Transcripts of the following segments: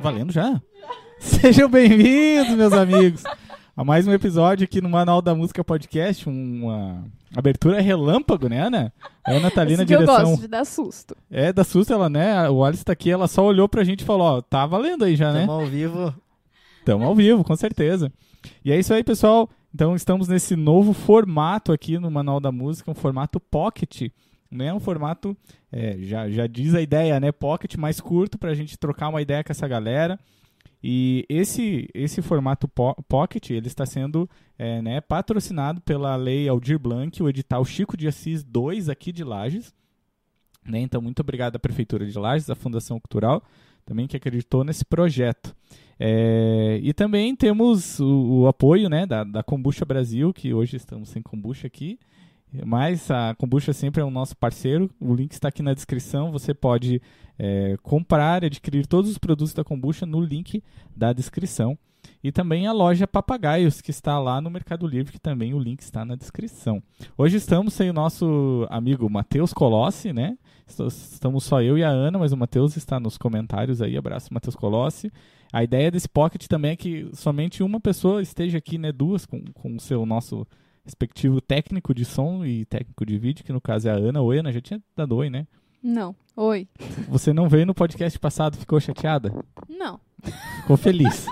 Valendo já? Sejam bem-vindos, meus amigos, a mais um episódio aqui no Manual da Música Podcast, uma abertura relâmpago, né, Ana? A Ana tá ali Esse na que eu direção. gosto de dar susto. É, da susto ela, né? O Alice tá aqui, ela só olhou pra gente e falou, ó, tá valendo aí já, né? Estamos ao vivo. Estamos ao vivo, com certeza. E é isso aí, pessoal. Então estamos nesse novo formato aqui no Manual da Música, um formato pocket. Né? Um formato, é, já, já diz a ideia, né? Pocket mais curto para a gente trocar uma ideia com essa galera. E esse, esse formato po pocket, ele está sendo é, né, patrocinado pela Lei Aldir Blanc, o edital Chico de Assis 2 aqui de Lages. Né? Então, muito obrigado à Prefeitura de Lages, à Fundação Cultural, também que acreditou nesse projeto. É, e também temos o, o apoio né, da, da Kombucha Brasil, que hoje estamos sem kombucha aqui. Mas a Kombucha sempre é o nosso parceiro. O link está aqui na descrição. Você pode é, comprar e adquirir todos os produtos da Kombucha no link da descrição. E também a loja Papagaios, que está lá no Mercado Livre, que também o link está na descrição. Hoje estamos sem o nosso amigo Matheus Colossi, né? Estamos só eu e a Ana, mas o Matheus está nos comentários aí. Abraço, Matheus Colossi. A ideia desse pocket também é que somente uma pessoa esteja aqui, né? Duas, com, com o seu nosso respectivo técnico de som e técnico de vídeo, que no caso é a Ana. Oi, Ana, já tinha dado oi, né? Não. Oi. Você não veio no podcast passado, ficou chateada? Não. Ficou feliz.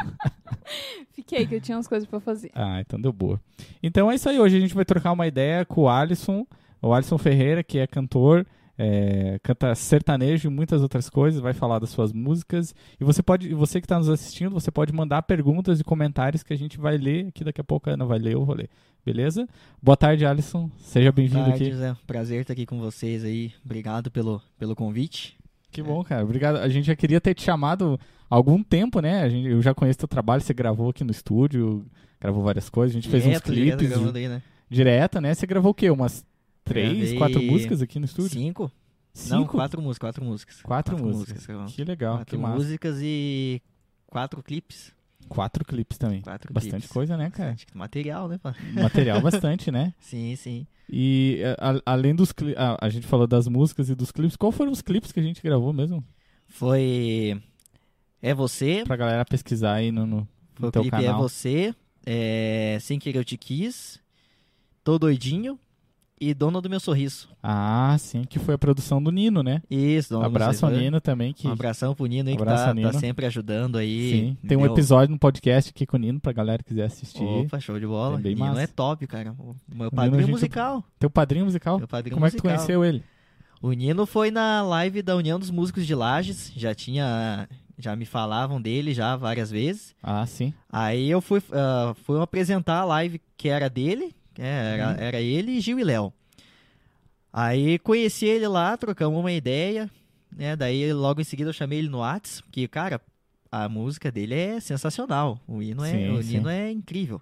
Fiquei, que eu tinha umas coisas pra fazer. Ah, então deu boa. Então é isso aí, hoje a gente vai trocar uma ideia com o Alisson, o Alisson Ferreira, que é cantor, é, canta sertanejo e muitas outras coisas, vai falar das suas músicas. E você pode, você que está nos assistindo, você pode mandar perguntas e comentários que a gente vai ler aqui daqui a pouco a Ana vai ler, eu vou ler. Beleza? Boa tarde, Alisson. Seja bem-vindo Tarde, aqui. José. Prazer estar aqui com vocês aí. Obrigado pelo, pelo convite. Que bom, cara. Obrigado. A gente já queria ter te chamado há algum tempo, né? A gente, eu já conheço teu trabalho, você gravou aqui no estúdio, gravou várias coisas, a gente fez uns Direto, direto clipes gravando aí, né? direto, né? Você gravou o quê? Umas três, Gravei quatro músicas aqui no estúdio? Cinco? Cinco? Não, quatro músicas, quatro músicas. Quatro músicas. gravamos. Que legal, quatro que massa. músicas e quatro clipes. Quatro clipes também. Quatro Bastante clipes. coisa, né, cara? Bastante material, né, pá? Material bastante, né? Sim, sim. E a- além dos clipes, a gente falou das músicas e dos clipes. Qual foram os clipes que a gente gravou mesmo? Foi É Você, Pra galera pesquisar aí no, no, foi no o teu clipe É canal. Você, é... Sem Querer Eu Te Quis, Tô Doidinho e Dona do Meu Sorriso. Ah, sim, que foi a produção do Nino, né? Isso, Dona do Meu Abraço ao Sorriso. Nino também, que Um abração pro Nino aí que Abraço tá, ao Nino. tá sempre ajudando aí. sim, tem um Deu- episódio no podcast aqui com o Nino pra galera que quiser assistir. Opa, show de bola. É bem Nino massa. é top, cara. O meu Nino, a padrinho gente- musical. Teu padrinho musical? Meu padrinho Como é que tu musical. conheceu ele? O Nino foi na live da União dos Músicos de Lages. Já tinha. Já me falavam dele já várias vezes. Ah, sim. Aí eu fui, ah, fui apresentar a live que era dele. É, era, Uhum. era ele e Gil e Léo. Aí conheci ele lá, trocamos uma ideia. Né? Daí logo em seguida eu chamei ele no Whats, porque, cara, a música dele é sensacional. O hino é, Sim, o sim. Nino é incrível.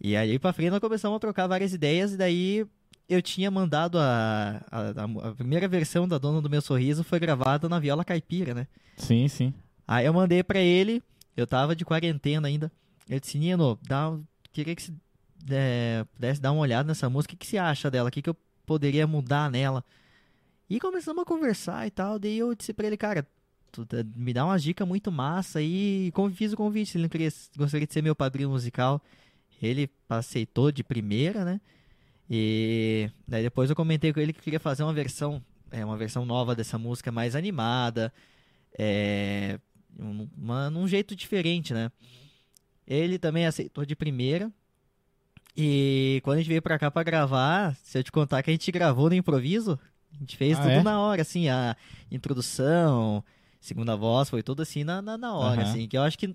E aí pra frente nós começamos a trocar várias ideias, e daí eu tinha mandado a, a, a- primeira versão da Dona do Meu Sorriso foi gravada na viola caipira, né? Sim, sim. Aí eu mandei pra ele, eu tava de quarentena ainda. Eu disse, Nino, dá, queria que você é, pudesse dar uma olhada nessa música, o que, que você acha dela? O que, que eu poderia mudar nela? E começamos a conversar e tal, daí eu disse pra ele, cara, tu tá- me dá umas dicas muito massa e fiz o convite, ele queria, gostaria de ser meu padrinho musical. Ele aceitou de primeira, né? E daí depois eu comentei com ele que queria fazer uma versão, é, uma versão nova dessa música mais animada, é, um, uma- num jeito diferente, né? Ele também aceitou de primeira. E quando a gente veio pra cá pra gravar, se eu te contar que a gente gravou no improviso, a gente fez Ah, tudo é? na hora, assim, a introdução, segunda voz, foi tudo assim na, na, na hora, Aham. assim, que eu acho que,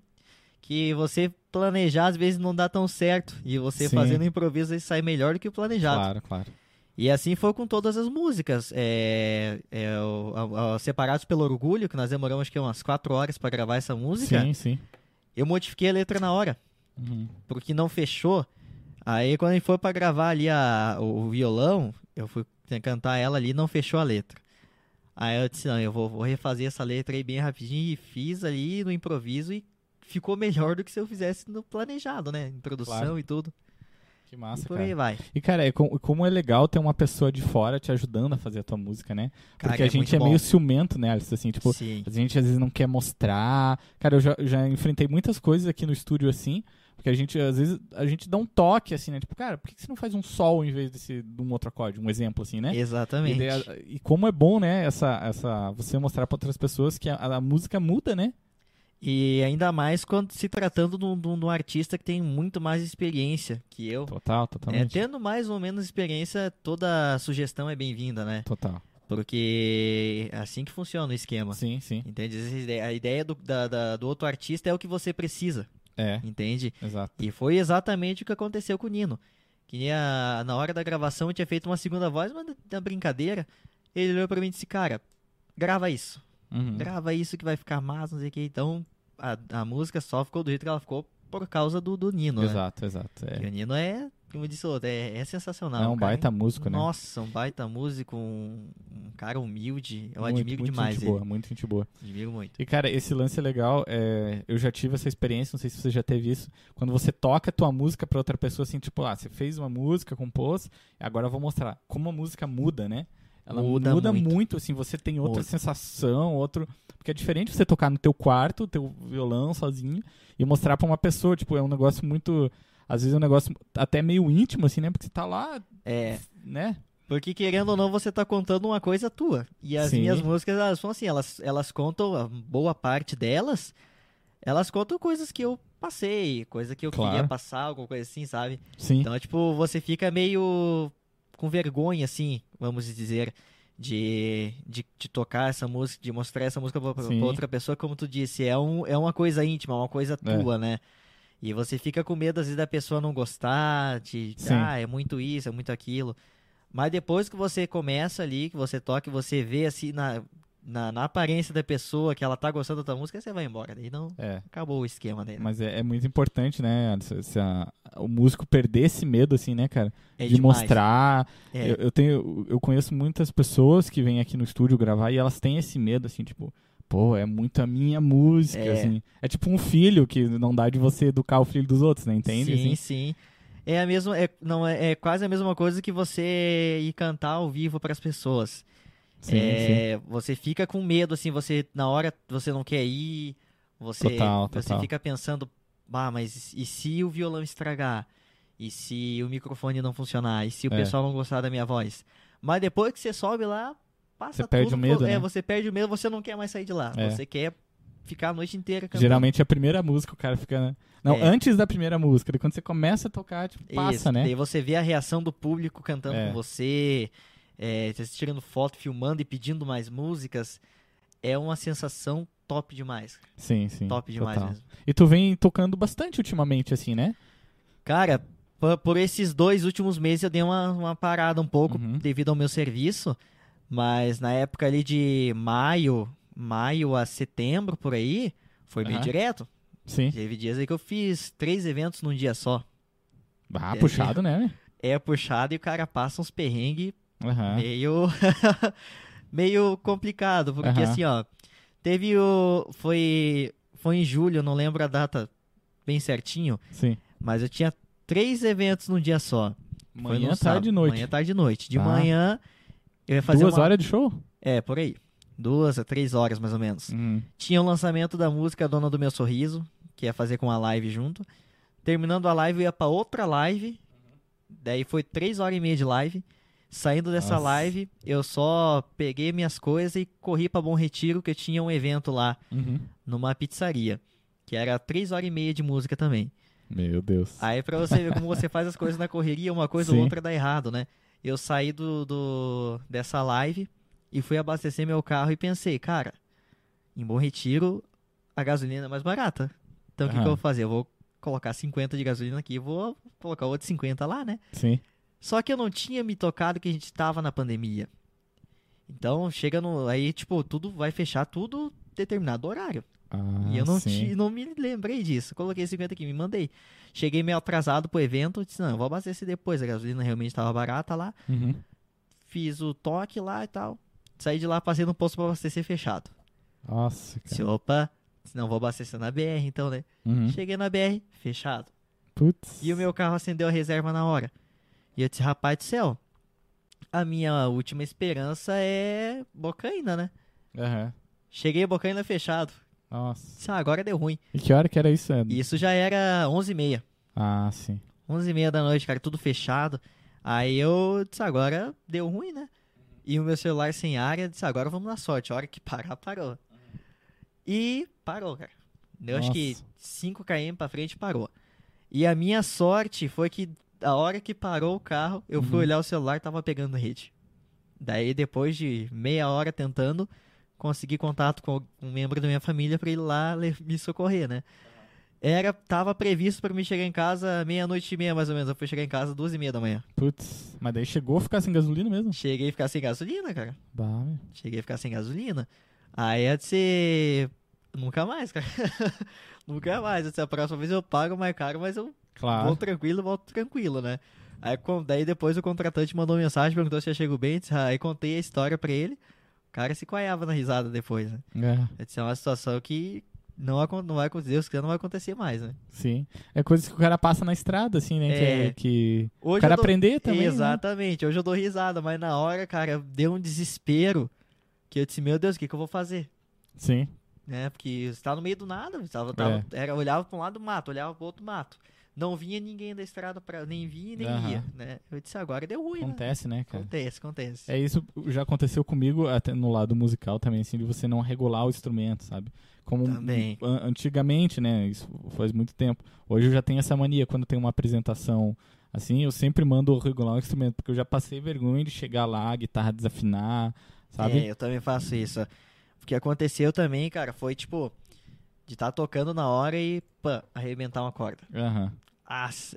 que você planejar às vezes não dá tão certo, e você Sim. fazendo improviso sai melhor do que o planejado. Claro, claro. E assim foi com todas as músicas. É, é, o- a- a- Separados pelo Orgulho, que nós demoramos acho que umas quatro horas pra gravar essa música, Sim, sim. eu modifiquei a letra na hora, Uhum. porque não fechou. Aí quando a gente foi pra gravar ali a, o, o violão, eu fui cantar ela ali não fechou a letra. Aí eu disse, não, eu vou, vou refazer essa letra aí bem rapidinho e fiz ali no improviso e ficou melhor do que se eu fizesse no planejado, né? Introdução Claro. e tudo. Que massa, e por cara. aí vai. E, cara, é com- como é legal ter uma pessoa de fora te ajudando a fazer a tua música, né? Cara, Porque a gente muito é meio ciumento, né, Alice? Assim, tipo, Sim. a gente às vezes não quer mostrar. Cara, eu já, já enfrentei muitas coisas aqui no estúdio assim. Porque a gente, às vezes, a gente dá um toque, assim, né? Tipo, cara, por que você não faz um sol em vez desse, de um outro acorde? Um exemplo, assim, né? Exatamente. E, daí, e como é bom, né, essa, essa, você mostrar pra outras pessoas que a, a música muda, né? E ainda mais quando se tratando de um, artista que tem muito mais experiência que eu. Total, É, totalmente. tendo mais ou menos experiência, toda sugestão é bem-vinda, né? Total. Porque é assim que funciona o esquema. Sim, sim. Entende? A ideia do, da- da- do outro artista é o que você precisa, É, entende? exato. E foi exatamente o que aconteceu com o Nino. Que nem a- na hora da gravação eu tinha feito uma segunda voz, mas da brincadeira, ele olhou pra mim e disse, cara, grava isso. Uhum. Grava isso que vai ficar massa, não sei o que. Então, a, a música só ficou do jeito que ela ficou por causa do, do Nino, né? Exato, exato. Que É, o Nino é, como disse o outro, é, é sensacional. é um cara. baita músico, né? Nossa, um baita músico, um, um cara humilde. Eu muito, admiro muito demais gente ele. boa, muito gente boa. Admiro muito. E, cara, esse lance é legal. é, eu já tive essa experiência, não sei se você já teve isso. Quando você toca a tua música pra outra pessoa, assim, tipo, ah, você fez uma música, compôs, agora eu vou mostrar como a música muda, né? Ela muda, Muda muito. muito. assim, você tem outra Muda. sensação, outro... Porque é diferente você tocar no teu quarto, teu violão sozinho, e mostrar pra uma pessoa, tipo, é um negócio muito... Às vezes é um negócio até meio íntimo, assim, né? Porque você tá lá, É, né? porque querendo ou não, você tá contando uma coisa tua. E as Sim. minhas músicas, elas são assim, elas, elas contam, a boa parte delas, elas contam coisas que eu passei, coisa que eu Claro. queria passar, alguma coisa assim, sabe? Sim. Então, tipo, você fica meio com vergonha, assim, vamos dizer, de, de, de tocar essa música, de mostrar essa música pra, pra outra pessoa, como tu disse, é, um, é uma coisa íntima, uma coisa É. tua, né? E você fica com medo, às vezes, da pessoa não gostar, de, Sim. ah, é muito isso, é muito aquilo. Mas depois que você começa ali, que você toca, você vê, assim, na, na, na aparência da pessoa que ela tá gostando da tua música, você vai embora. Daí não, É. acabou o esquema dele. Mas é, é muito importante, né? Se, se a- o músico perder esse medo, assim, né, cara? É de demais. mostrar. É. Eu, eu tenho, eu conheço muitas pessoas que vêm aqui no estúdio gravar e elas têm esse medo, assim, tipo, pô, é muito a minha música, É. assim. É tipo um filho que não dá de você educar o filho dos outros, né? Entende? Sim, assim? sim. É a mesma, é, não é, é quase a mesma coisa que você ir cantar ao vivo para as pessoas. Sim, é, Você fica com medo, assim, você na hora você não quer ir, você, Total, você total. fica pensando, ah, mas e se o violão estragar? E se o microfone não funcionar? E se o É. pessoal não gostar da minha voz? Mas depois que você sobe lá, passa Você perde tudo, o medo, é, né? você perde o medo, você não quer mais sair de lá. É. Você quer ficar a noite inteira cantando. Geralmente a primeira música o cara fica. né? Não, É. antes da primeira música. Quando você começa a tocar, tipo, passa, Isso, né? Daí você vê a reação do público cantando É. com você, é, você tirando foto, filmando e pedindo mais músicas. É uma sensação top demais. Sim, sim. top demais total. mesmo. E tu vem tocando bastante ultimamente, assim, né? Cara, por, por esses dois últimos meses eu dei uma, uma parada um pouco Uhum. devido ao meu serviço. Mas na época ali de maio, maio a setembro, por aí, foi bem Aham. direto. Sim. Teve dias aí que eu fiz três eventos num dia só. Ah, É, puxado, né? É puxado e o cara passa uns perrengues Aham. meio meio complicado, porque Aham. assim, ó, teve o foi foi em julho, não lembro a data bem certinho, Sim. mas eu tinha três eventos num dia só. Foi Manhã, tarde e noite. Manhã, tarde e noite. De Ah. manhã eu ia fazer Duas uma horas de show? É, por aí. Duas a três horas mais ou menos. Uhum. Tinha o lançamento da música Dona do Meu Sorriso, que ia fazer com a live junto. Terminando a live, eu ia pra outra live. Daí foi três horas e meia de live. Saindo dessa Nossa. live, eu só peguei minhas coisas e corri pra Bom Retiro, que tinha um evento lá, Uhum. numa pizzaria. Que era três horas e meia de música também. Meu Deus. Aí pra você ver como você faz as coisas na correria, uma coisa ou Sim. outra dá errado, né? Eu saí do, do- dessa live e fui abastecer meu carro e pensei, cara, em Bom Retiro a gasolina é mais barata. Então o que, que eu vou fazer? Eu vou colocar 50 de gasolina aqui e vou colocar outro 50 lá, né? Sim. Só que eu não tinha me tocado que a gente tava na pandemia. Então chega no. Aí, tipo, tudo vai fechar tudo determinado horário. Ah, E eu não, ti- não me lembrei disso. Coloquei 50 aqui, me mandei. Cheguei meio atrasado pro evento, disse, não, eu vou abastecer depois. A gasolina realmente estava barata lá. Uhum. Fiz o toque lá e tal. Saí de lá, passei no posto pra abastecer fechado. Nossa, Disse, cara. opa, se não vou abastecer na BR, então, né? Uhum. Cheguei na BR, fechado. Putz. E o meu carro acendeu a reserva na hora. E eu disse, rapaz do céu, a minha última esperança é Bocaina, né? Aham. Cheguei Bocaina fechado. Nossa. Ah, agora deu ruim. E que hora que era isso? Isso já era 11h30. Ah, sim. 11h30 da noite, cara, tudo fechado. Aí eu disse, agora deu ruim, né? E o meu celular sem área, disse, agora vamos na sorte. A hora que parar, parou. E parou, cara. Deu acho que Nossa. 5 km pra frente parou. E a minha sorte foi que a hora que parou o carro, eu fui Uhum. olhar o celular tava pegando rede. Daí, depois de meia hora tentando, consegui contato com um membro da minha família pra ir lá me socorrer, né? Era, tava previsto pra mim chegar em casa meia-noite e meia, mais ou menos. Eu fui chegar em casa duas e meia da manhã. Putz. Mas daí chegou a ficar sem gasolina mesmo? Cheguei a ficar sem gasolina, cara. Bah, meu. Cheguei a ficar sem gasolina. Aí é de ser. Nunca mais, cara. Nunca mais. Essa próxima vez eu pago mais caro, mas eu Claro. vou tranquilo, volto tranquilo, né? Aí daí depois o contratante mandou mensagem, perguntou se eu chego bem. ah, Aí contei a história pra ele. O cara se coiava na risada depois, né? É, disse, é uma situação que não, não vai acontecer, Deus quiser, não vai acontecer mais, né? sim. É coisa que o cara passa na estrada, assim, né? Que, É. é, que... Hoje O cara dou- aprender também, né? Exatamente. Hoje eu dou risada, mas na hora, cara, deu um desespero que eu disse, meu Deus, o que, que eu vou fazer? Sim. né? Porque você tá no meio do nada, você tava, tava- É. era, olhava pra um lado do mato, olhava pro outro mato. Não vinha ninguém da estrada para nem vinha nem Aham. ia, né? Eu disse, agora deu ruim, né? Acontece, né, cara? Acontece, acontece. É isso já aconteceu comigo até no lado musical também, assim, de você não regular o instrumento, sabe? Como Também. an- antigamente, né? Isso faz muito tempo. Hoje eu já tenho essa mania quando tem uma apresentação assim, eu sempre mando regular o instrumento, porque eu já passei vergonha de chegar lá, a guitarra desafinar, sabe? É, eu também faço isso. O que aconteceu também, cara, foi tipo de estar tocando na hora e pã, arrebentar uma corda. Aham.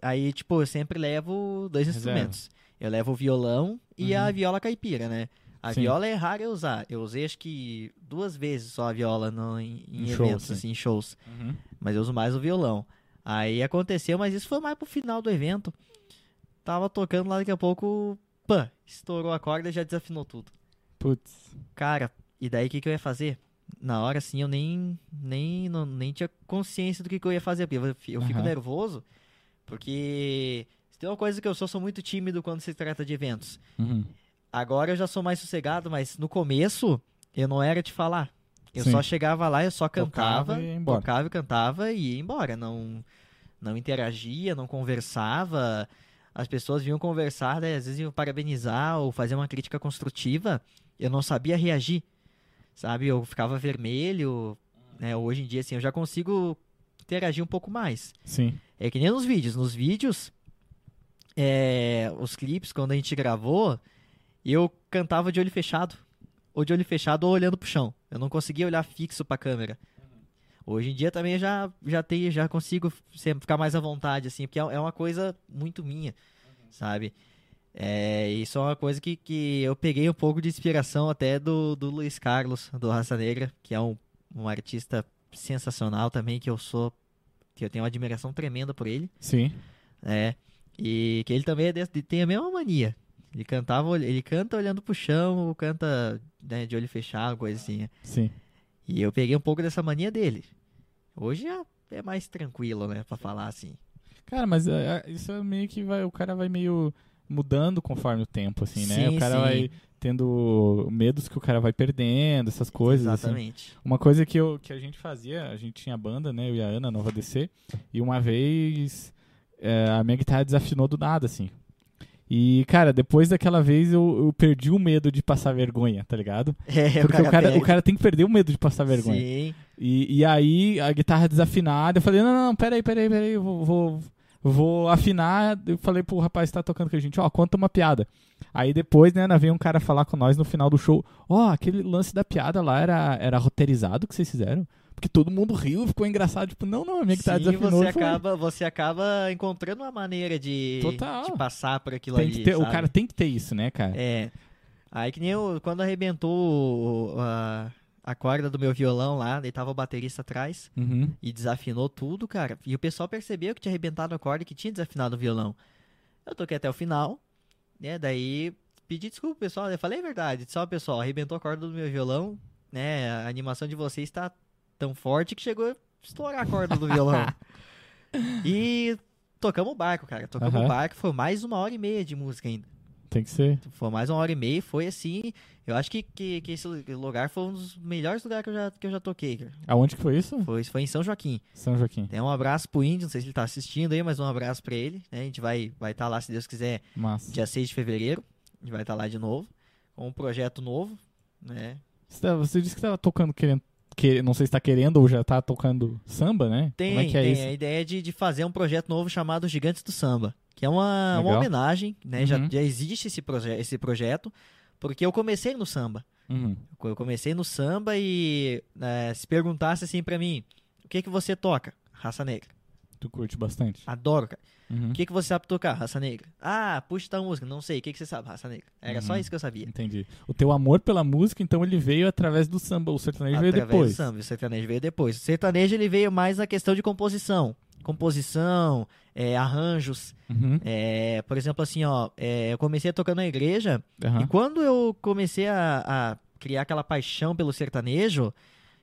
Aí, tipo, eu sempre levo dois Reserva. instrumentos. Eu levo o violão e a Uhum. viola caipira, né? A Sim. viola é rara eu usar. Eu usei acho que duas vezes só a viola no, em, em eventos, sim. assim, em shows. Uhum. Mas eu uso mais o violão. Aí aconteceu, mas isso foi mais pro final do evento. Tava tocando lá daqui a pouco, pã, estourou a corda e já desafinou tudo. Putz. Cara, e daí o que, que eu ia fazer? Na hora, assim, eu nem, nem, não, nem tinha consciência do que, que eu ia fazer. Porque eu, eu fico Aham. nervoso, porque se tem uma coisa que eu sou, sou muito tímido quando se trata de eventos. Uhum. Agora eu já sou mais sossegado, mas no começo eu não era de falar. Eu Sim. só chegava lá, eu só Tocava cantava, e ia embora. tocava e cantava e ia embora. Não, não interagia, não conversava. As pessoas vinham conversar, né, às vezes iam parabenizar ou fazer uma crítica construtiva. Eu não sabia reagir, sabe? Eu ficava vermelho. Né? Hoje em dia, assim, eu já consigo interagir um pouco mais. Sim. É que nem nos vídeos. Nos vídeos, é, os clipes, quando a gente gravou, eu cantava de olho fechado. Ou de olho fechado ou olhando pro chão. Eu não conseguia olhar fixo pra câmera. Hoje em dia também já, já, tenho, já consigo sempre ficar mais à vontade, assim, porque é é uma coisa muito minha, sabe? É, isso é uma coisa que, que eu peguei um pouco de inspiração até do, do Luiz Carlos, do Raça Negra, que é um, um artista sensacional também, que eu sou, que eu tenho uma admiração tremenda por ele. Sim. É. E que ele também é desse- tem a mesma mania. Ele cantava, ele canta olhando pro chão, ou canta né, de olho fechado, coisa assim. Sim. E eu peguei um pouco dessa mania dele. Hoje é mais tranquilo, né, pra falar assim. Cara, mas é, é, isso é meio que vai, o cara vai meio mudando conforme o tempo, assim, né? Sim, o cara sim. vai tendo medos que o cara vai perdendo, essas coisas. assim. Exatamente. Uma coisa que, eu, que a gente fazia, a gente tinha banda, né? Eu e a Ana, Nova DC, e uma vez é, a minha guitarra desafinou do nada, assim. E, cara, depois daquela vez eu, eu perdi o medo de passar vergonha, tá ligado? É, Porque o cara, o perde. cara tem que perder o medo de passar vergonha. Sim. E, e aí a guitarra desafinada, eu falei, não, não, não, peraí, peraí, peraí, eu vou, vou, vou afinar. Eu falei pro rapaz que tá tocando com a gente, ó, conta uma piada. Aí depois, né, veio um cara falar com nós no final do show, ó, aquele lance da piada lá era, era roteirizado que vocês fizeram? Porque todo mundo riu, ficou engraçado, tipo, não, não, a minha guitarra Sim, desafinou. você e foi. acaba, você acaba encontrando uma maneira de, Total. de passar por aquilo Tem ali, que ter, o cara tem que ter isso, né, cara? É. Aí que nem eu, quando arrebentou o- a, corda do meu violão lá, daí tava o baterista atrás Uhum. e desafinou tudo, cara. E o pessoal percebeu que tinha arrebentado a corda e que tinha desafinado o violão. Eu toquei até o final, né? Daí pedi desculpa, pessoal. Eu falei a verdade. Disse, ó, pessoal, arrebentou a corda do meu violão, né? A animação de vocês tá tão forte que chegou a estourar a corda do violão. e tocamos o barco, cara. Tocamos o Aham. barco, foi mais uma hora e meia de música ainda. Tem que ser. Foi mais uma hora e meia, foi assim. Eu acho que, que, que esse lugar foi um dos melhores lugares que eu já, que eu já toquei, cara. Aonde que foi isso? Foi, foi em São Joaquim. São Joaquim. Tem um abraço pro Índio, não sei se ele tá assistindo aí, mas um abraço pra ele. né? A gente vai estar vai tá lá, se Deus quiser, Massa. dia 6 de fevereiro. A gente vai estar lá de novo, com um projeto novo, né? Você, tá- você disse que tava tocando querendo. Que, não sei se tá querendo ou já tá tocando samba, né? Tem, Como é que é tem isso? a ideia de, de fazer um projeto novo chamado Gigantes do Samba, que é uma, uma homenagem, né? Já, Uhum. já existe esse, proje esse projeto, porque eu comecei no samba. Uhum. Eu comecei no samba e eh, se perguntasse assim pra mim, o que que você toca? Raça negra. Tu curte bastante. Adoro, cara. Uhum. O que que você sabe tocar? Raça negra. Ah, puxa tal música. Não sei. O que que você sabe? Raça negra. Era só Uhum. isso que eu sabia. Entendi. O teu amor pela música, então, ele veio através do samba. O sertanejo veio Através depois. do samba. O sertanejo veio depois. O sertanejo ele veio mais na questão de composição. Composição, eh, arranjos. Uhum. eh, por exemplo, assim, ó, eh, eu comecei tocando na igreja Aham. E quando eu comecei a, a criar aquela paixão pelo sertanejo,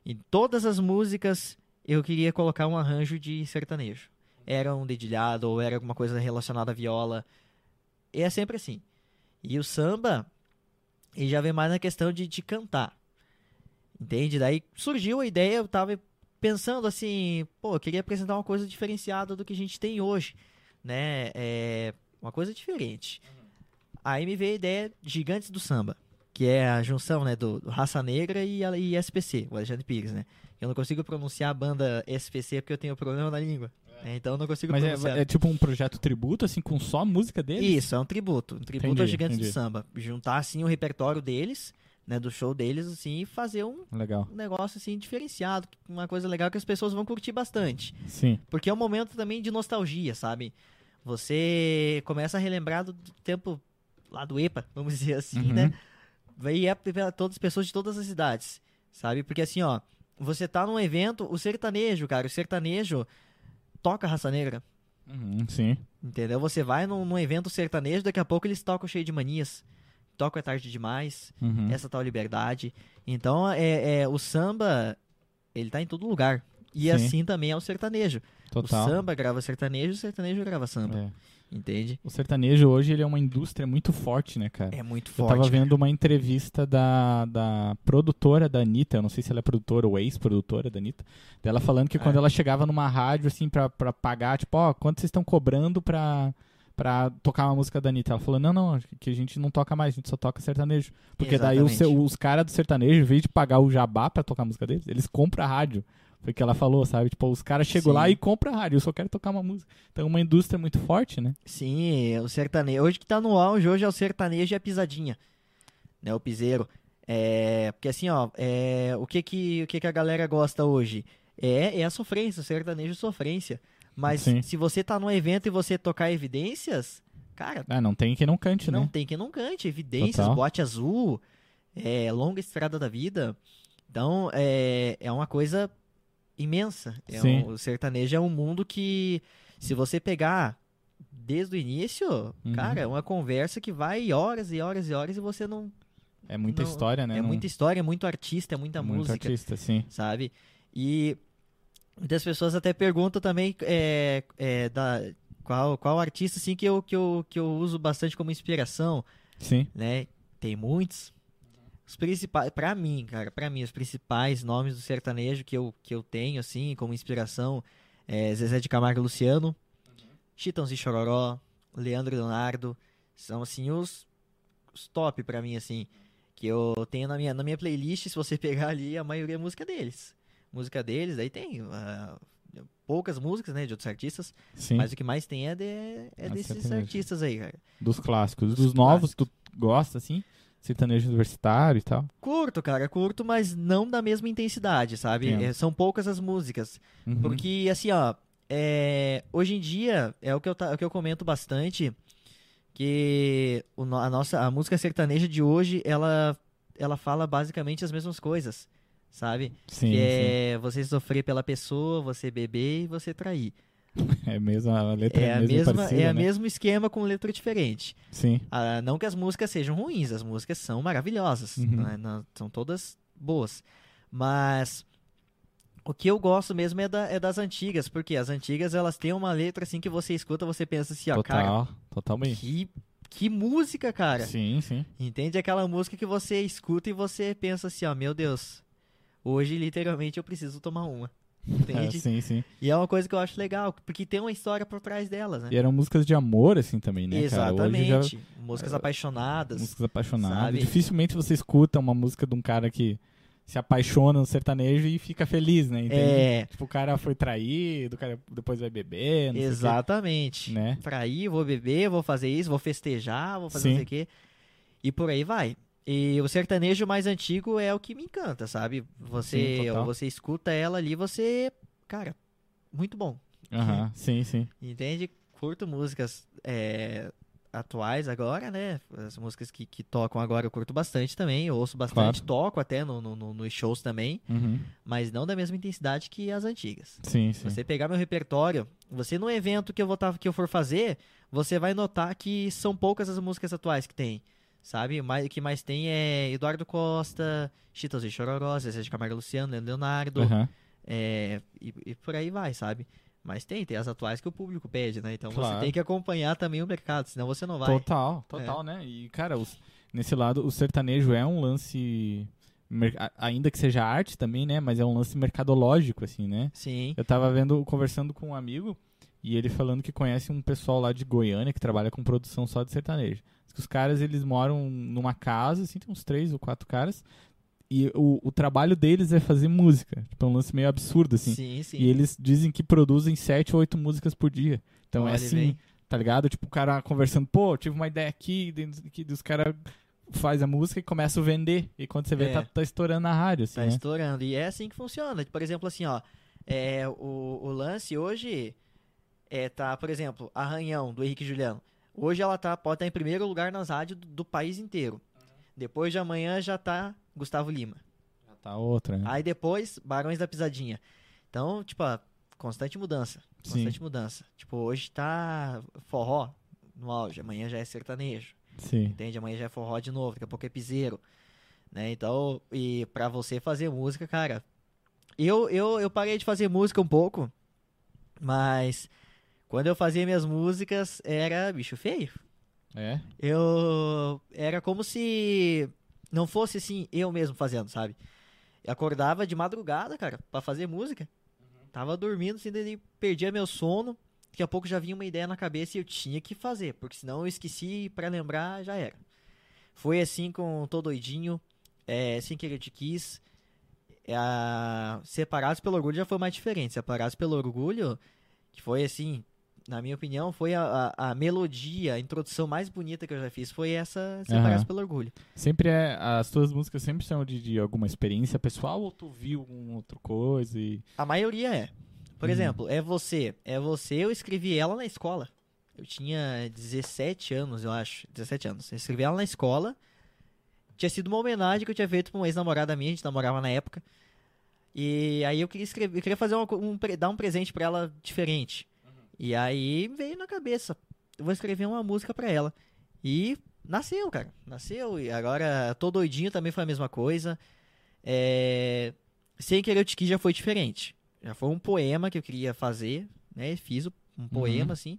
em todas as músicas eu queria colocar um arranjo de sertanejo. Era um dedilhado ou era alguma coisa relacionada à viola. E é sempre assim. E o samba, ele já vem mais na questão de, de cantar. Entende? Daí surgiu a ideia, eu tava pensando assim, pô, eu queria apresentar uma coisa diferenciada do que a gente tem hoje, né? É uma coisa diferente. Aí me veio a ideia Gigantes do Samba, que é a junção, né, do, do Raça Negra e, a- e SPC, o Alexandre Pires, né? Eu não consigo pronunciar a banda SPC porque eu tenho problema na língua. né? Então eu não consigo Mas pronunciar. é, é tipo um projeto tributo, assim, com só música deles? Isso, é um tributo. Um tributo Entendi, aos Gigantes entendi. do Samba. Juntar, assim, o repertório deles, né, do show deles, assim, e fazer um Legal. um negócio, assim, diferenciado. Uma coisa legal que as pessoas vão curtir bastante. Sim. Porque é um momento também de nostalgia, sabe? Você começa a relembrar do tempo lá do EPA, vamos dizer assim, Uhum. né? Vai é para todas as pessoas de todas as idades, sabe? Porque assim, ó, você tá num evento, o sertanejo, cara, o sertanejo toca raça negra, Uhum, sim. entendeu? Você vai num, num evento sertanejo, daqui a pouco eles tocam cheio de manias. Toca é tarde demais, Uhum. essa tal liberdade. Então, é, é, o samba, ele tá em todo lugar. E Sim. assim também é o sertanejo. Total. O samba grava sertanejo, o sertanejo grava samba. É. Entende? O sertanejo hoje ele é uma indústria muito forte, né, cara? É muito Eu forte. tava cara. vendo uma entrevista da, da produtora da Anitta, eu não sei se ela é produtora ou ex-produtora da Anitta, dela falando que É. quando ela chegava numa rádio, assim, pra, pra pagar, tipo, ó, quanto vocês estão cobrando pra, pra tocar uma música da Anitta? Ela falou, não, não, que a gente não toca mais, a gente só toca sertanejo. Porque daí Exatamente. seu- os caras do sertanejo, em vez de pagar o jabá pra tocar a música deles, eles compram a rádio. Foi o que ela falou, sabe? Tipo, os caras chegam lá e compram a rádio, eu só quero tocar uma música. Então é uma indústria muito forte, né? Sim, o sertanejo. Hoje que tá no auge, hoje é o sertanejo e a pisadinha. Né, o piseiro. É, porque assim, ó, é, o, que que, o que que a galera gosta hoje? É, é a sofrência, o sertanejo é sofrência. Mas Sim. se você tá num evento e você tocar evidências, cara, Ah, não tem quem não cante, não né? tem que não cante. Evidências, Total. bote azul, é, longa estrada da vida. Então, é, é uma coisa imensa. É um- o sertanejo é um mundo que, se você pegar desde o início, Uhum. cara, é uma conversa que vai horas e horas e horas e você não. É muita Não, história, né? é Não- muita história, é muito artista, é muita muito música, artista, sim. sabe? E muitas pessoas até perguntam também é, é, da, qual, qual artista assim, que, eu, que, eu, que eu uso bastante como inspiração Sim. né? Tem muitos. Os principais, pra mim, cara, pra mim, os principais nomes do sertanejo que eu, que eu tenho, assim, como inspiração, é Zezé de Camargo e Luciano, Chitãozinho e Chororó, Leandro e Leonardo, são, assim, os, os top pra mim, assim, que eu tenho na minha, na minha playlist, se você pegar ali, a maioria é música deles. Música deles, aí tem ah, poucas músicas, né, de outros artistas, Sim. mas o que mais tem é, de, é Ah, desses artistas aí, cara. Dos clássicos. Dos Dos novos, tu gosta, assim? Sertanejo universitário e tal. Curto, cara, curto, mas não da mesma intensidade, sabe? É, são poucas as músicas. Uhum. Porque, assim, ó, é, hoje em dia, é o que eu, é o que eu comento bastante, que o a nossa a música sertaneja de hoje, ela, ela fala basicamente as mesmas coisas, sabe? Sim, que sim. é você sofrer pela pessoa, você beber e você trair. É mesmo, a letra É a mesmo mesma, parecida, é a né? mesmo esquema com letra diferente. Sim. Ah, não que as músicas sejam ruins, as músicas são maravilhosas, Uhum. né? Não- são todas boas. Mas O que eu gosto mesmo é, da- é das antigas, porque as antigas elas têm uma letra assim que você escuta, você pensa assim, ó, cara, Total, totalmente. que, que música, cara. Sim, sim. Entende aquela música que você escuta e você pensa assim, ó, meu Deus, hoje literalmente eu preciso tomar uma. É, Entende? sim, sim. E é uma coisa que eu acho legal, porque tem uma história por trás delas, né? E eram músicas de amor, assim, também, né, cara? Hoje já- Exatamente. Músicas apaixonadas. músicas apaixonadas. sabe? Dificilmente você escuta uma música de um cara que se apaixona no sertanejo e fica feliz, né? Entende? É, Tipo, o cara foi traído, o cara depois vai beber, não sei o quê, exatamente. né? Pra ir, vou beber, vou fazer isso, vou festejar, vou fazer Sim. não sei o quê. E por aí vai. E o sertanejo mais antigo é o que me encanta, sabe? Você, Sim, você escuta ela ali, você. Cara, muito bom. Aham, sim, sim. Entende? Curto músicas é, atuais agora, né? As músicas que, que tocam agora eu curto bastante também. Eu ouço bastante, toco até no, no- no- nos shows também, Uhum. mas não da mesma intensidade que as antigas. Sim, sim. você pegar meu repertório, você no evento que eu, vou tá- que eu for fazer, você vai notar que são poucas as músicas atuais que tem. Sabe? O que mais tem é Eduardo Costa, Chitos e Chororó, Zezé de Camargo Luciano, Leandro Leonardo, Aham. é, e, e por aí vai, sabe? Mas tem, tem as atuais que o público pede, né? Então Claro. você tem que acompanhar também o mercado, senão você não vai. Total, total, né? E, cara, os- nesse lado, o sertanejo é um lance. Ainda que seja arte também, né? Mas é um lance mercadológico, assim, né? Sim. Eu tava vendo, conversando com um amigo, e ele falando que conhece um pessoal lá de Goiânia que trabalha com produção só de sertanejo. Que os caras, eles moram numa casa, assim, tem uns três ou quatro caras, e o, o trabalho deles é fazer música. Tipo, é um lance meio absurdo, assim. Sim, sim. E eles dizem que produzem sete ou oito músicas por dia. Então é Olha, assim, vem. tá ligado? Tipo, o cara conversando, pô, tive uma ideia aqui, aqui, os caras faz a música e começa a vender. E quando você vê, É. tá, tá estourando na rádio, assim, Tá né? estourando. E é assim que funciona. Por exemplo, assim, ó. É, o, o lance hoje é, tá, por exemplo, Arranhão, do Henrique Juliano. Hoje ela tá, pode estar em primeiro lugar nas rádios do, do país inteiro. Depois de amanhã já tá Gustavo Lima. Já tá outra, né? Aí depois, Barões da Pisadinha. Então, tipo, a constante mudança. Sim. Constante mudança. Tipo, hoje tá forró no auge, amanhã já é sertanejo. Sim. Entende? Amanhã já é forró de novo, daqui a pouco é piseiro. Né? Então, e pra você fazer música, cara. Eu, eu, eu parei de fazer música um pouco, mas quando eu fazia minhas músicas era bicho feio. É? Eu. Era como se não fosse assim, eu mesmo fazendo, sabe? Eu acordava de madrugada, cara, pra fazer música. Tava dormindo, assim, daí perdia meu sono. Daqui a pouco já vinha uma ideia na cabeça e eu tinha que fazer, porque senão eu esqueci pra lembrar, já era. Foi assim com Tô Doidinho, é, Sem Querer Te Quis. É, Separados pelo Orgulho já foi mais diferente. Separados pelo Orgulho, que foi assim, na minha opinião, foi a, a, a melodia, a introdução mais bonita que eu já fiz. Foi essa Separados Aham. pelo Orgulho. Sempre é. As tuas músicas sempre são de, de alguma experiência pessoal ou tu viu alguma outra coisa e. A maioria é. Por Uhum. exemplo, é você. É você, eu escrevi ela na escola. Eu tinha 17 anos, eu acho. 17 anos. Eu escrevi ela na escola. Tinha sido uma homenagem que eu tinha feito pra uma ex-namorada minha, a gente namorava na época. E aí eu queria escrever, eu queria fazer uma um, dar um presente pra ela diferente. E aí veio na cabeça, eu vou escrever uma música pra ela. E nasceu, cara. Nasceu. E agora tô doidinho também foi a mesma coisa. É... Sem querer eu te quis já foi diferente. Já foi um poema que eu queria fazer, né? Fiz o- um poema assim.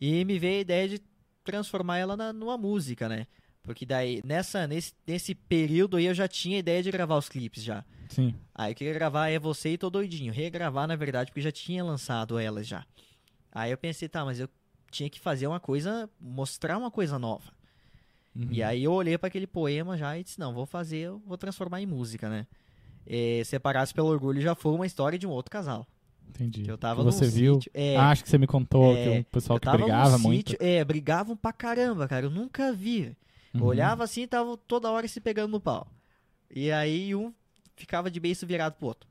E me veio a ideia de transformar ela na, numa música, né? Porque daí, nessa, nesse, nesse período aí, eu já tinha a ideia de gravar os clipes já. Sim. Aí eu queria gravar É Você e Tô Doidinho. Regravar, na verdade, porque já tinha lançado elas já. Aí eu pensei, tá, mas eu tinha que fazer uma coisa, mostrar uma coisa nova. Uhum. E aí eu olhei para aquele poema já e disse, não, vou fazer, eu vou transformar em música, né? É, Separados pelo Orgulho já foi uma história de um outro casal. Entendi. Que eu tava que você viu. sítio, é, Ah, acho que você me contou é, que o pessoal que brigava muito. sítio- É, brigavam pra caramba, cara. Eu nunca vi. Eu Uhum. olhava assim e tava toda hora se pegando no pau. E aí um ficava de beiço virado pro outro.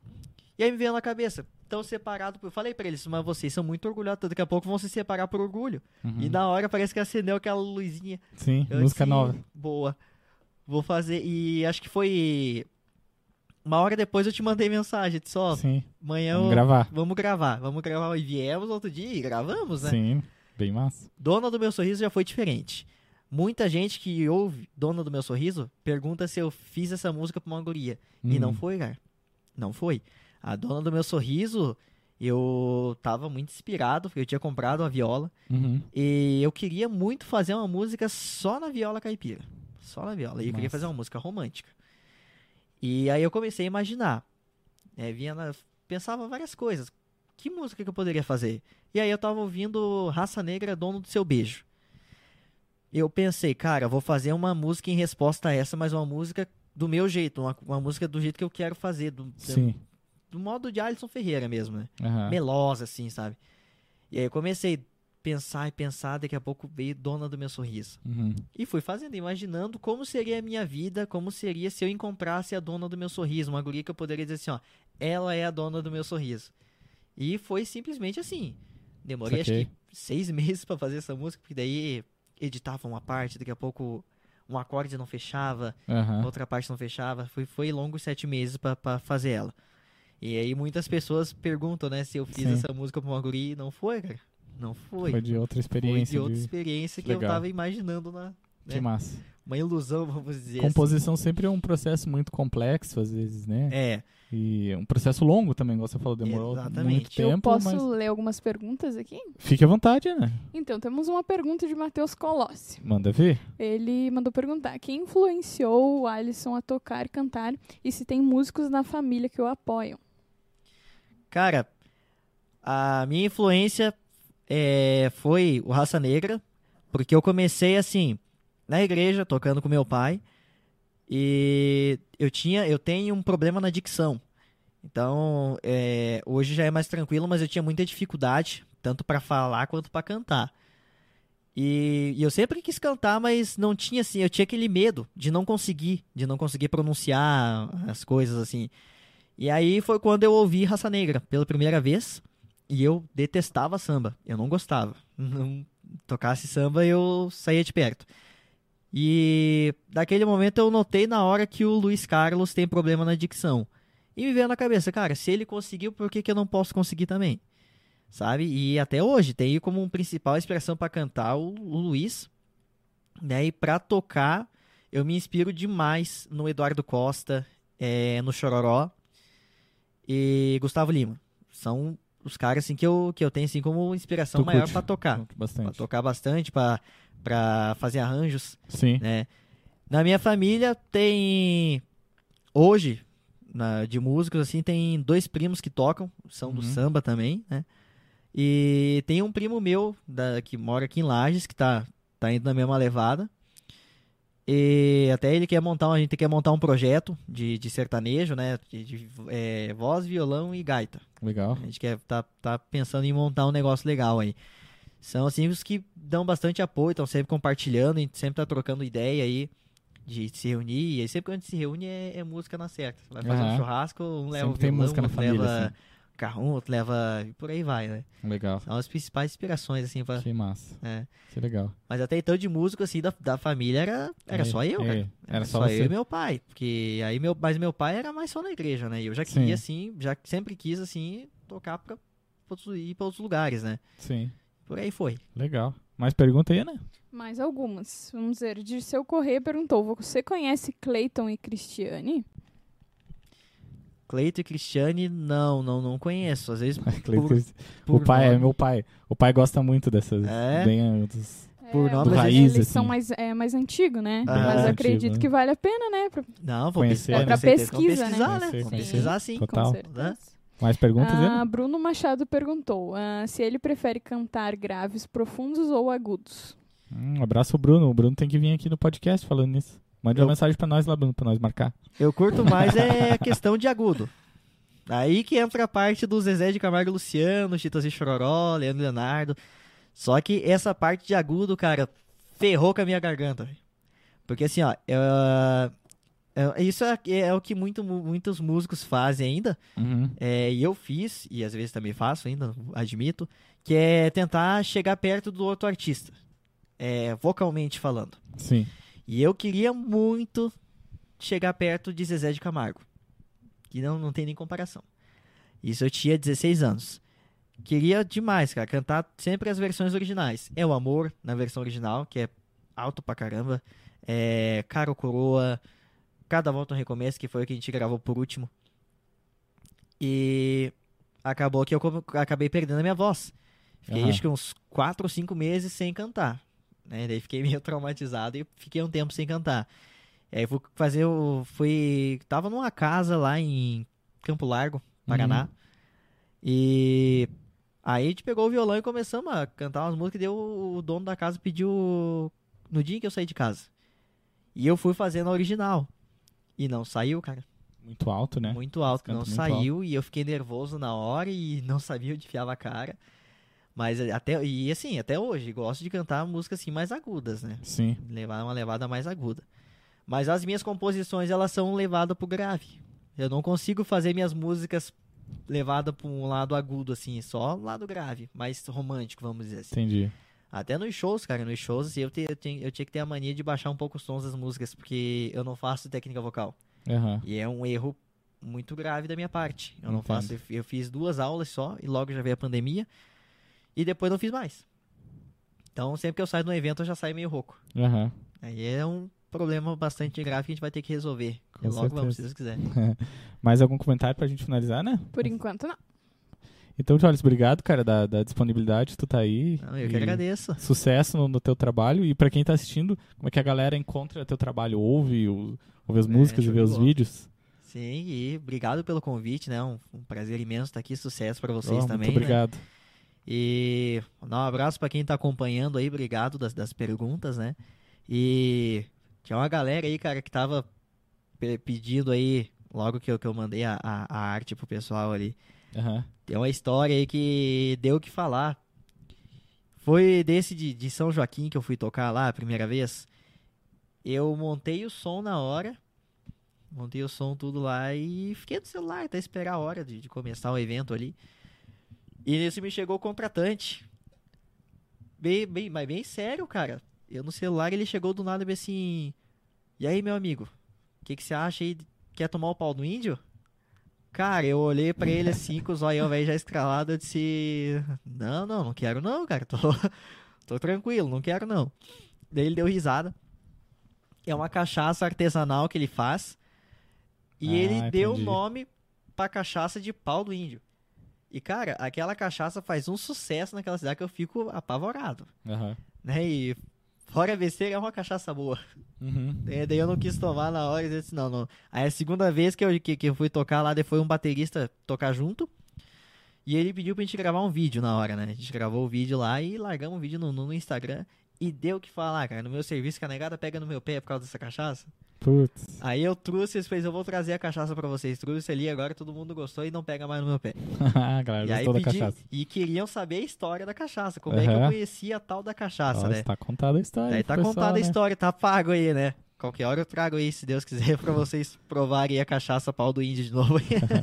E aí me veio na cabeça, tão separado. Eu falei pra eles, mas vocês são muito orgulhosos, daqui a pouco vão se separar por orgulho. Uhum. E na hora parece que acendeu aquela luzinha. Sim, Eu música disse, nova. Boa. Vou fazer. E acho que foi. Uma hora depois eu te mandei mensagem. Disse, ó, Sim. amanhã Vamos eu- gravar. vamos gravar. Vamos gravar. E viemos outro dia e gravamos, né? Sim. Bem massa. Dona do Meu Sorriso já foi diferente. Muita gente que ouve Dona do Meu Sorriso pergunta se eu fiz essa música pra uma guria. E Uhum. não foi, cara. Não foi. A dona do meu sorriso, eu tava muito inspirado, porque eu tinha comprado uma viola. Uhum. E eu queria muito fazer uma música só na viola caipira. Só na viola. E eu queria fazer uma música romântica. E aí eu comecei a imaginar. É, vinha na- pensava várias coisas. Que música que eu poderia fazer? E aí eu tava ouvindo Raça Negra, Dono do Seu Beijo. Eu pensei, cara, vou fazer uma música em resposta a essa, mas uma música do meu jeito, uma, uma música do jeito que eu quero fazer, do, Sim. Do modo de Alisson Ferreira mesmo, né? Aham. melosa, assim, sabe? E aí eu comecei a pensar e pensar, daqui a pouco veio Dona do Meu Sorriso. Uhum. E fui fazendo, imaginando como seria a minha vida, como seria se eu encontrasse a Dona do Meu Sorriso, uma guria que eu poderia dizer assim, ó, ela é a Dona do Meu Sorriso. E foi simplesmente assim. Demorei Saquei. acho que seis meses pra fazer essa música, porque daí editava uma parte, daqui a pouco um acorde não fechava, Aham. outra parte não fechava. Foi, foi longo sete meses pra fazer ela. E aí muitas pessoas perguntam, né, se eu fiz Sim. essa música pra uma guria e não foi, cara. Não foi. Foi de outra Foi experiência. de outra de- experiência que Legal. eu tava imaginando na. Que né? massa. Uma ilusão, vamos dizer Composição sempre é um processo muito complexo, às vezes, né? assim. É, E um processo longo também, igual você falou, demorou Exatamente. muito tempo, eu posso mas ler algumas perguntas aqui? fique à vontade, né? Então, temos uma pergunta de Matheus Colossi. Manda ver. Ele mandou perguntar: quem influenciou o Alisson a tocar e cantar e se tem músicos na família que o apoiam? Cara, a minha influência é, foi o Raça Negra, porque eu comecei assim, na igreja, tocando com meu pai, e eu tinha, eu tenho um problema na dicção. Então, é, hoje já é mais tranquilo, mas eu tinha muita dificuldade, tanto para falar quanto para cantar. E, e eu sempre quis cantar, mas não tinha assim, eu tinha aquele medo de não conseguir, de não conseguir pronunciar as coisas assim. E aí foi quando eu ouvi Raça Negra pela primeira vez, e eu detestava samba, eu não gostava. Não tocasse samba, eu saía de perto. E daquele momento eu notei na hora que o Luiz Carlos tem problema na dicção. E me veio na cabeça, cara, se ele conseguiu, por que, que eu não posso conseguir também? Sabe? E até hoje, tem como principal inspiração para cantar o, o Luiz. Né? E pra tocar, eu me inspiro demais no Eduardo Costa, é, no Chororó e Gustavo Lima. São os caras assim, que, eu, que eu tenho assim, como inspiração Tu maior para tocar. Bastante. tocar bastante, pra pra fazer arranjos Sim. né? Na minha família tem hoje na- de músicos assim tem dois primos que tocam, são do Uhum. samba também, né? E tem um primo meu da, que mora aqui em Lages que tá tá indo na mesma levada. E até ele quer montar, a gente quer montar um projeto de, de sertanejo, né? De, de, é, voz, violão e gaita. Legal. A gente quer tá, tá pensando em montar um negócio legal aí. São assim os que dão bastante apoio, estão sempre compartilhando, a gente sempre tá trocando ideia aí de se reunir. E aí sempre que a gente se reúne é, é música na certa. Vai fazer um Aham. churrasco, um leva o Sempre tem violão, música na família, leva assim. Carrão, outro leva. e por aí vai, né? Legal. São as principais inspirações, assim, pra, Que massa. é. Que legal. Mas até então de músico, assim, da, da família era, era É, só eu, é, cara. Era só, eu você. e meu pai. Porque aí meu, mas meu pai era mais só na igreja, né? E eu já Sim. queria, assim, já sempre quis, assim, tocar pra, pra outros- ir pra outros lugares, né? Sim. Por aí foi. Legal. Mais pergunta aí, né? Mais algumas. Vamos ver. Dirceu Corrêa perguntou: Você conhece Cleiton e Cristiane? Cleito e Cristiane, não, não, não conheço. Às vezes por, o por pai é nome. meu pai. O pai gosta muito dessas. É? Bem, dos- Por É, nome, mas raiz, eles são assim. mais, é, mais antigos, né? Ah, mas eu antigo, acredito né? que vale a pena, né? Pra- Não, vou Conhecer, pesquisar. né? Pra com certeza. Vamos pesquisa, né? pesquisar, né? Conhecer, Vamos conhecer. pesquisar sim. Total. Com Né? certeza. Mais perguntas? Ah, né? Bruno Machado perguntou ah, se ele prefere cantar graves, profundos ou agudos. Hum, um abraço, Bruno. O Bruno tem que vir aqui no podcast falando nisso. Mande uma Eu- mensagem pra nós lá, Bruno, pra nós marcar. Eu curto mais é a questão de agudo. Aí que entra a parte do Zezé de Camargo Luciano, Chitãozinho e Chororó, Leandro e Leonardo. Só que essa parte de agudo, cara, ferrou com a minha garganta. Porque assim, ó, eu- é- isso é, é o que muito, muitos músicos fazem ainda. Uhum. É, e eu fiz, e às vezes também faço ainda, admito, que é tentar chegar perto do outro artista. É, vocalmente falando. Sim. E eu queria muito chegar perto de Zezé de Camargo. Que não, não tem nem comparação. Isso eu tinha 16 anos. Queria demais, cara, cantar sempre as versões originais. É o Amor, na versão original, que é alto pra caramba. É Caro Coroa, Cada Volta um Recomeço, que foi o que a gente gravou por último. E acabou que eu acabei perdendo a minha voz. Fiquei Aham. acho que uns 4 ou 5 meses sem cantar. Né? Daí fiquei meio traumatizado e fiquei um tempo sem cantar. Aí fui fazer o. Fui. Tava numa casa lá em Campo Largo, Paraná. Uhum. E aí a gente pegou o violão e começamos a cantar umas músicas e deu o dono da casa pediu no dia que eu saí de casa. E eu fui fazendo a original. E não saiu, cara. Muito alto, né? Muito alto, não muito saiu e eu fiquei nervoso na hora e não sabia onde enfiava a cara. Mas até e assim, até hoje gosto de cantar músicas assim mais agudas, né? Sim. Levar uma levada mais aguda. Mas as minhas composições elas são levadas pro grave. Eu não consigo fazer minhas músicas levada para um lado agudo assim, só lado grave, mais romântico, vamos dizer assim. Entendi. Até nos shows, cara, nos shows assim, eu, te- eu, tinha- eu tinha que ter a mania de baixar um pouco os tons das músicas, porque eu não faço técnica vocal. Aham. E é um erro muito grave da minha parte. Eu não Entendo. faço, eu fiz duas aulas só e logo já veio a pandemia e depois não fiz mais. Então, sempre que eu saio de um evento, eu já saio meio rouco. Aham. Aí é um problema bastante grave que a gente vai ter que resolver. Com e logo vamos, se certeza. Deus quiser. Mais algum comentário pra gente finalizar, né? Por enquanto, não. Então, Charles, obrigado, cara, da, da disponibilidade. Tu tá aí. Não, eu que E agradeço. Sucesso no, no teu trabalho. E pra quem tá assistindo, como é que a galera encontra teu trabalho? Ouve, o- ouve as É, músicas e show vê os vídeos? Sim, e obrigado pelo convite, né? Um, um prazer imenso estar aqui. Sucesso pra vocês Oh, também. Muito né? E dar um abraço pra quem tá acompanhando aí, obrigado das, das perguntas, né? E tinha uma galera aí, cara, que tava pe- pedindo aí, logo que eu, que eu mandei a, a, a arte pro pessoal ali. Aham. Tem uma história aí que deu o que falar. Foi desse de, de São Joaquim que eu fui tocar lá a primeira vez. Eu montei o som na hora. Montei o som tudo lá e fiquei no celular até esperar a hora de, de começar o evento ali. E nisso me chegou o contratante. Bem, bem, mas bem sério, cara. Eu no celular ele chegou do nada e bem assim. E aí, meu amigo? O que, que você acha aí? Quer tomar o pau do índio? Cara, eu olhei pra ele assim, com os olhão velho já escralado, eu disse: Não, não, não quero não, cara. Tô, tô tranquilo, não quero não. Daí ele deu risada. É uma cachaça artesanal que ele faz. E Ah, ele deu o entendi. nome pra cachaça de pau do índio. E, cara, aquela cachaça faz um sucesso naquela cidade que eu fico apavorado. Aham. Né? E fora besteira, é uma cachaça boa. Uhum. É, daí eu não quis tomar na hora e disse, não, não. Aí a segunda vez que eu, que, que eu fui tocar lá, foi um baterista tocar junto. E ele pediu pra gente gravar um vídeo na hora, né? A gente gravou o vídeo lá e largamos o vídeo no, no Instagram. E deu o que falar, cara. No meu serviço, que a negada pega no meu pé por causa dessa cachaça. Putz. Aí eu trouxe, eles fez, eu vou trazer a cachaça pra vocês. Trouxe ali, agora todo mundo gostou e não pega mais no meu pé. a galera E aí pedi, cachaça. e queriam saber a história da cachaça. Como é que eu conhecia a tal da cachaça, Nossa, né? tá contada a história. Pro tá pessoal, contada a né? história, tá pago aí, né? Qualquer hora eu trago aí, se Deus quiser, pra vocês provarem a cachaça pau do índio de novo.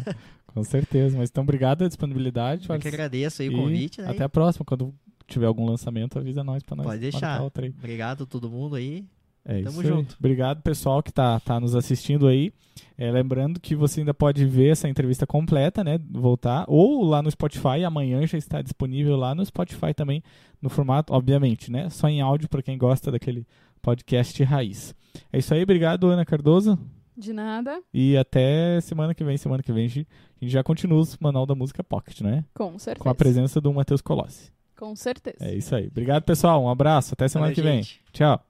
Com certeza. Mas então, obrigado pela disponibilidade. Eu que agradeço aí o convite, né? Até a próxima. Quando tiver algum lançamento, avisa nós pra nós. Pode deixar. outra aí. Obrigado a todo mundo aí. É Tamo isso aí. junto. Obrigado, pessoal, que tá, tá nos assistindo aí. É, lembrando que você ainda pode ver essa entrevista completa, né? Voltar. Ou lá no Spotify. Amanhã já está disponível lá no Spotify também, no formato, obviamente, né? Só em áudio para quem gosta daquele podcast raiz. É isso aí. Obrigado, Ana Cardoso. De nada, E até semana que vem. Semana que vem a gente a gente já continua o Manual da Música Pocket, né? com certeza. Com a presença do Matheus Colossi. Com certeza. É isso aí. Obrigado, pessoal. Um abraço. Até semana Valeu, que vem. gente. Tchau.